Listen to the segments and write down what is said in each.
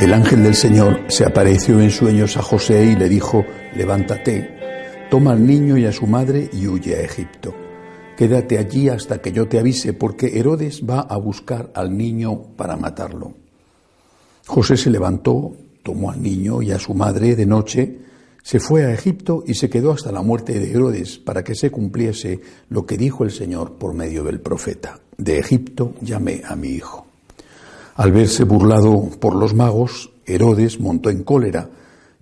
el ángel del Señor se apareció en sueños a José y le dijo, levántate, toma al niño y a su madre y huye a Egipto. Quédate allí hasta que yo te avise, porque Herodes va a buscar al niño para matarlo. José se levantó, tomó al niño y a su madre de noche, se fue a Egipto y se quedó hasta la muerte de Herodes para que se cumpliese lo que dijo el Señor por medio del profeta. De Egipto llamé a mi hijo. Al verse burlado por los magos, Herodes montó en cólera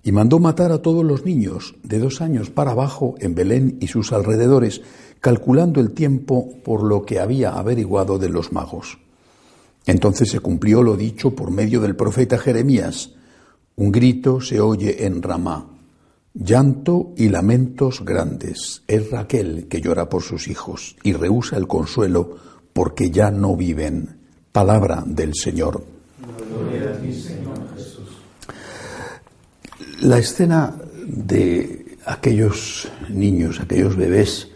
y mandó matar a todos los niños de dos años para abajo en Belén y sus alrededores, calculando el tiempo por lo que había averiguado de los magos. Entonces se cumplió lo dicho por medio del profeta Jeremías. Un grito se oye en Ramá, llanto y lamentos grandes. Es Raquel que llora por sus hijos y rehúsa el consuelo porque ya no viven. Palabra del Señor. La escena de aquellos niños, aquellos bebés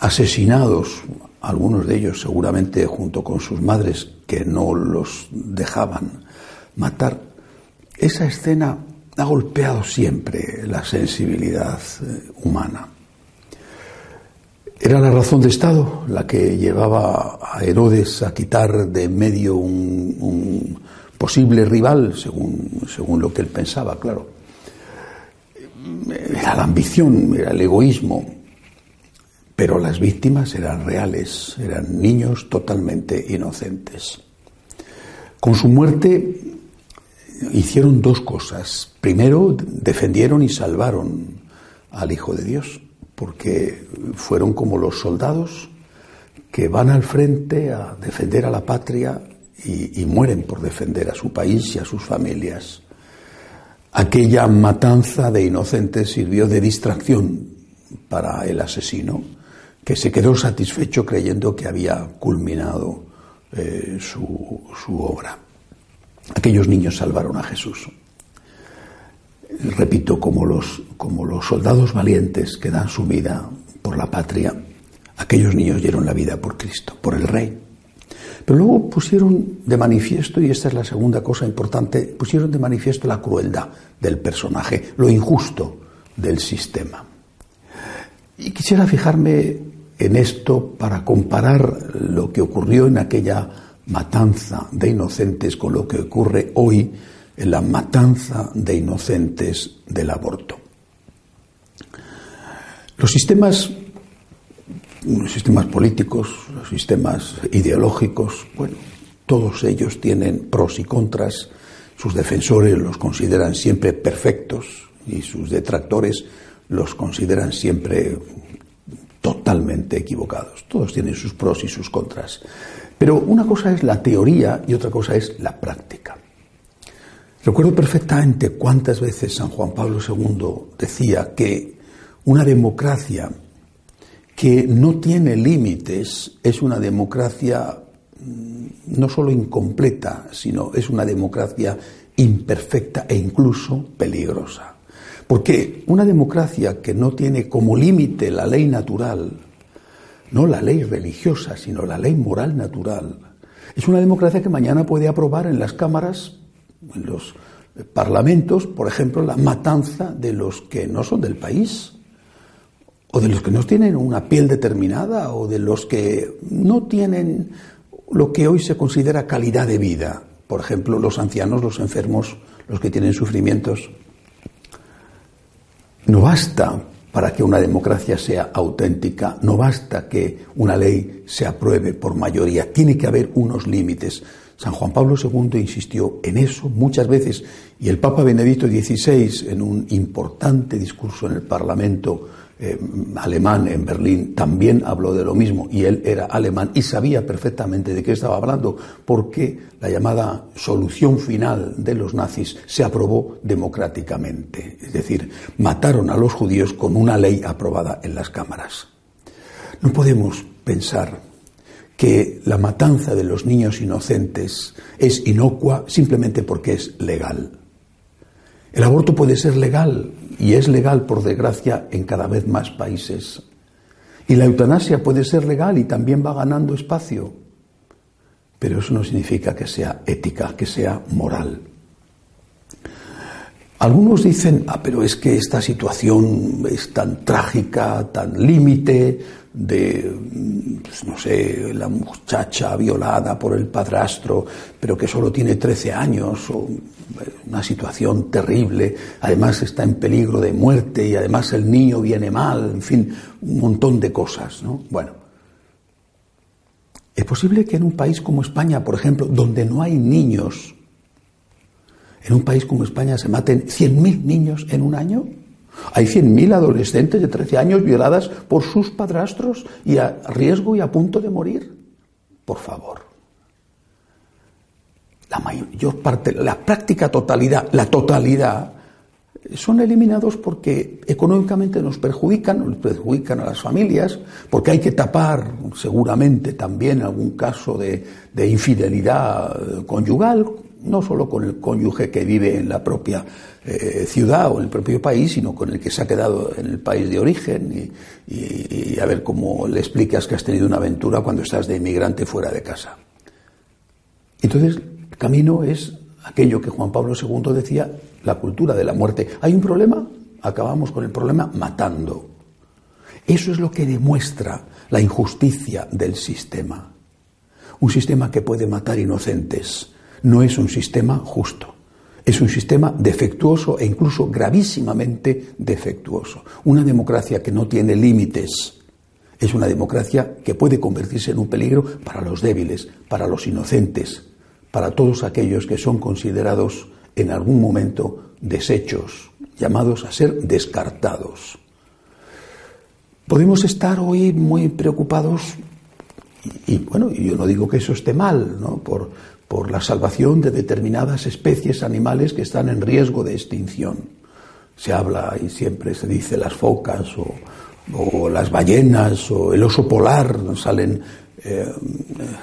asesinados, algunos de ellos seguramente junto con sus madres que no los dejaban matar, esa escena ha golpeado siempre la sensibilidad eh, humana. Era la razón de Estado la que llevaba a Herodes a quitar de medio un, un posible rival, según, según lo que él pensaba, claro. Era la ambición, era el egoísmo, pero las víctimas eran reales, eran niños totalmente inocentes. Con su muerte hicieron dos cosas. Primero, defendieron y salvaron al Hijo de Dios porque fueron como los soldados que van al frente a defender a la patria y, mueren por defender a su país y a sus familias. Aquella matanza de inocentes sirvió de distracción para el asesino, que se quedó satisfecho creyendo que había culminado eh, su obra. Aquellos niños salvaron a Jesús repito, como los, como los soldados valientes que dan su vida por la patria, aquellos niños dieron la vida por Cristo, por el Rey. Pero luego pusieron de manifiesto, y esta es la segunda cosa importante, pusieron de manifiesto la crueldad del personaje, lo injusto del sistema. Y quisiera fijarme en esto para comparar lo que ocurrió en aquella matanza de inocentes con lo que ocurre hoy en la matanza de inocentes del aborto. Los sistemas, los sistemas políticos, los sistemas ideológicos, bueno, todos ellos tienen pros y contras. Sus defensores los consideran siempre perfectos y sus detractores los consideran siempre totalmente equivocados. Todos tienen sus pros y sus contras. Pero una cosa es la teoría y otra cosa es la práctica. Recuerdo perfectamente cuántas veces San Juan Pablo II decía que una democracia que no tiene límites es una democracia no solo incompleta, sino es una democracia imperfecta e incluso peligrosa. Porque una democracia que no tiene como límite la ley natural, no la ley religiosa, sino la ley moral natural, es una democracia que mañana puede aprobar en las cámaras en los parlamentos, por ejemplo, la matanza de los que no son del país, o de los que no tienen una piel determinada, o de los que no tienen lo que hoy se considera calidad de vida, por ejemplo, los ancianos, los enfermos, los que tienen sufrimientos. No basta para que una democracia sea auténtica, no basta que una ley se apruebe por mayoría, tiene que haber unos límites. San Juan Pablo II insistió en eso muchas veces y el Papa Benedicto XVI, en un importante discurso en el Parlamento eh, alemán en Berlín también habló de lo mismo y él era alemán y sabía perfectamente de qué estaba hablando porque la llamada solución final de los nazis se aprobó democráticamente. Es decir, mataron a los judíos con una ley aprobada en las cámaras. No podemos pensar que la matanza de los niños inocentes es inocua simplemente porque es legal. El aborto puede ser legal y es legal, por desgracia, en cada vez más países. Y la eutanasia puede ser legal y también va ganando espacio. Pero eso no significa que sea ética, que sea moral. Algunos dicen, ah, pero es que esta situación es tan trágica, tan límite, de, pues, no sé, la muchacha violada por el padrastro, pero que solo tiene 13 años, o una situación terrible, además está en peligro de muerte y además el niño viene mal, en fin, un montón de cosas, ¿no? Bueno, ¿es posible que en un país como España, por ejemplo, donde no hay niños, en un país como España se maten 100.000 niños en un año? Hay 100.000 adolescentes de 13 años violadas por sus padrastros y a riesgo y a punto de morir. Por favor. La mayor parte, la práctica totalidad, la totalidad, son eliminados porque económicamente nos perjudican, nos perjudican a las familias, porque hay que tapar seguramente también algún caso de, de infidelidad conyugal, no solo con el cónyuge que vive en la propia eh, ciudad o en el propio país, sino con el que se ha quedado en el país de origen y, a ver cómo le explicas que has tenido una aventura cuando estás de inmigrante fuera de casa. Entonces, el camino es aquello que Juan Pablo II decía, la cultura de la muerte. ¿Hay un problema? Acabamos con el problema matando. Eso es lo que demuestra la injusticia del sistema. Un sistema que puede matar inocentes no es un sistema justo. Es un sistema defectuoso e incluso gravísimamente defectuoso. Una democracia que no tiene límites es una democracia que puede convertirse en un peligro para los débiles, para los inocentes, para todos aquellos que son considerados en algún momento desechos, llamados a ser descartados. Podemos estar hoy muy preocupados, y, bueno, yo no digo que eso esté mal, ¿no? por, por la salvación de determinadas especies animales que están en riesgo de extinción. Se habla y siempre se dice las focas o, las ballenas o el oso polar, salen eh,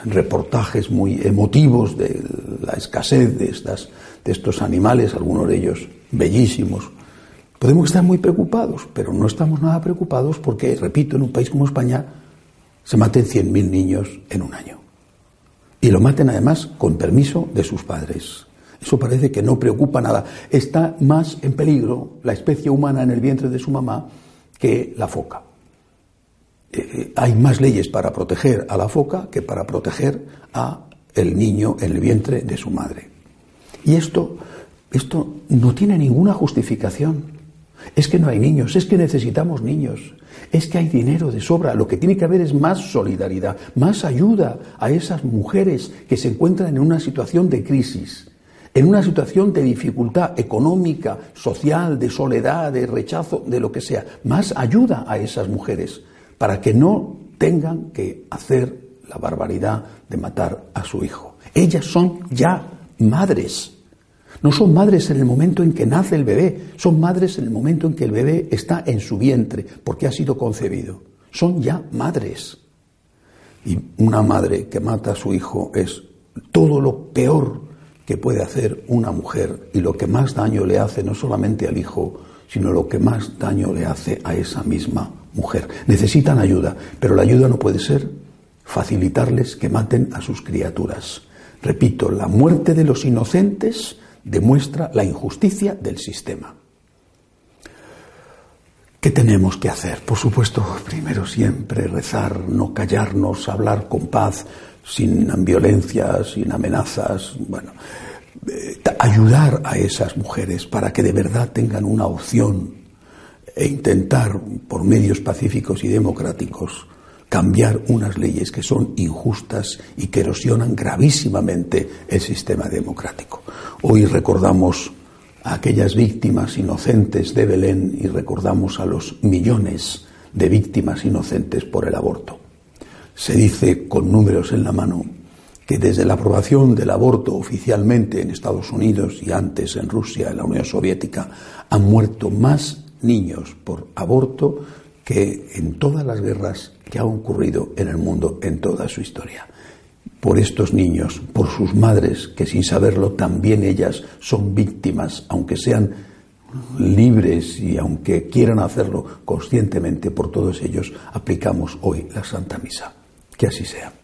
reportajes muy emotivos de la escasez de, estas, de estos animales, algunos de ellos bellísimos. Podemos estar muy preocupados, pero no estamos nada preocupados porque, repito, en un país como España se maten 100.000 niños en un año y lo maten además con permiso de sus padres. Eso parece que no preocupa nada. Está más en peligro la especie humana en el vientre de su mamá que la foca. Eh, eh, hay más leyes para proteger a la foca que para proteger a el niño en el vientre de su madre. Y esto, esto no tiene ninguna justificación. Es que no hay niños, es que necesitamos niños es que hay dinero de sobra. Lo que tiene que haber es más solidaridad, más ayuda a esas mujeres que se encuentran en una situación de crisis, en una situación de dificultad económica, social, de soledad, de rechazo, de lo que sea. Más ayuda a esas mujeres para que no tengan que hacer la barbaridad de matar a su hijo. Ellas son ya madres. No son madres en el momento en que nace el bebé, son madres en el momento en que el bebé está en su vientre, porque ha sido concebido. Son ya madres. Y una madre que mata a su hijo es todo lo peor que puede hacer una mujer y lo que más daño le hace no solamente al hijo, sino lo que más daño le hace a esa misma mujer. Necesitan ayuda, pero la ayuda no puede ser facilitarles que maten a sus criaturas. Repito, la muerte de los inocentes demuestra la injusticia del sistema. ¿Qué tenemos que hacer? Por supuesto, primero siempre rezar, no callarnos, hablar con paz, sin violencia, sin amenazas, bueno, eh, ayudar a esas mujeres para que de verdad tengan una opción e intentar, por medios pacíficos y democráticos, cambiar unas leyes que son injustas y que erosionan gravísimamente el sistema democrático. Hoy recordamos a aquellas víctimas inocentes de Belén y recordamos a los millones de víctimas inocentes por el aborto. Se dice con números en la mano que desde la aprobación del aborto oficialmente en Estados Unidos y antes en Rusia, en la Unión Soviética, han muerto más niños por aborto que en todas las guerras que han ocurrido en el mundo en toda su historia. Por estos niños, por sus madres, que sin saberlo también ellas son víctimas, aunque sean libres y aunque quieran hacerlo conscientemente, por todos ellos aplicamos hoy la Santa Misa. Que así sea.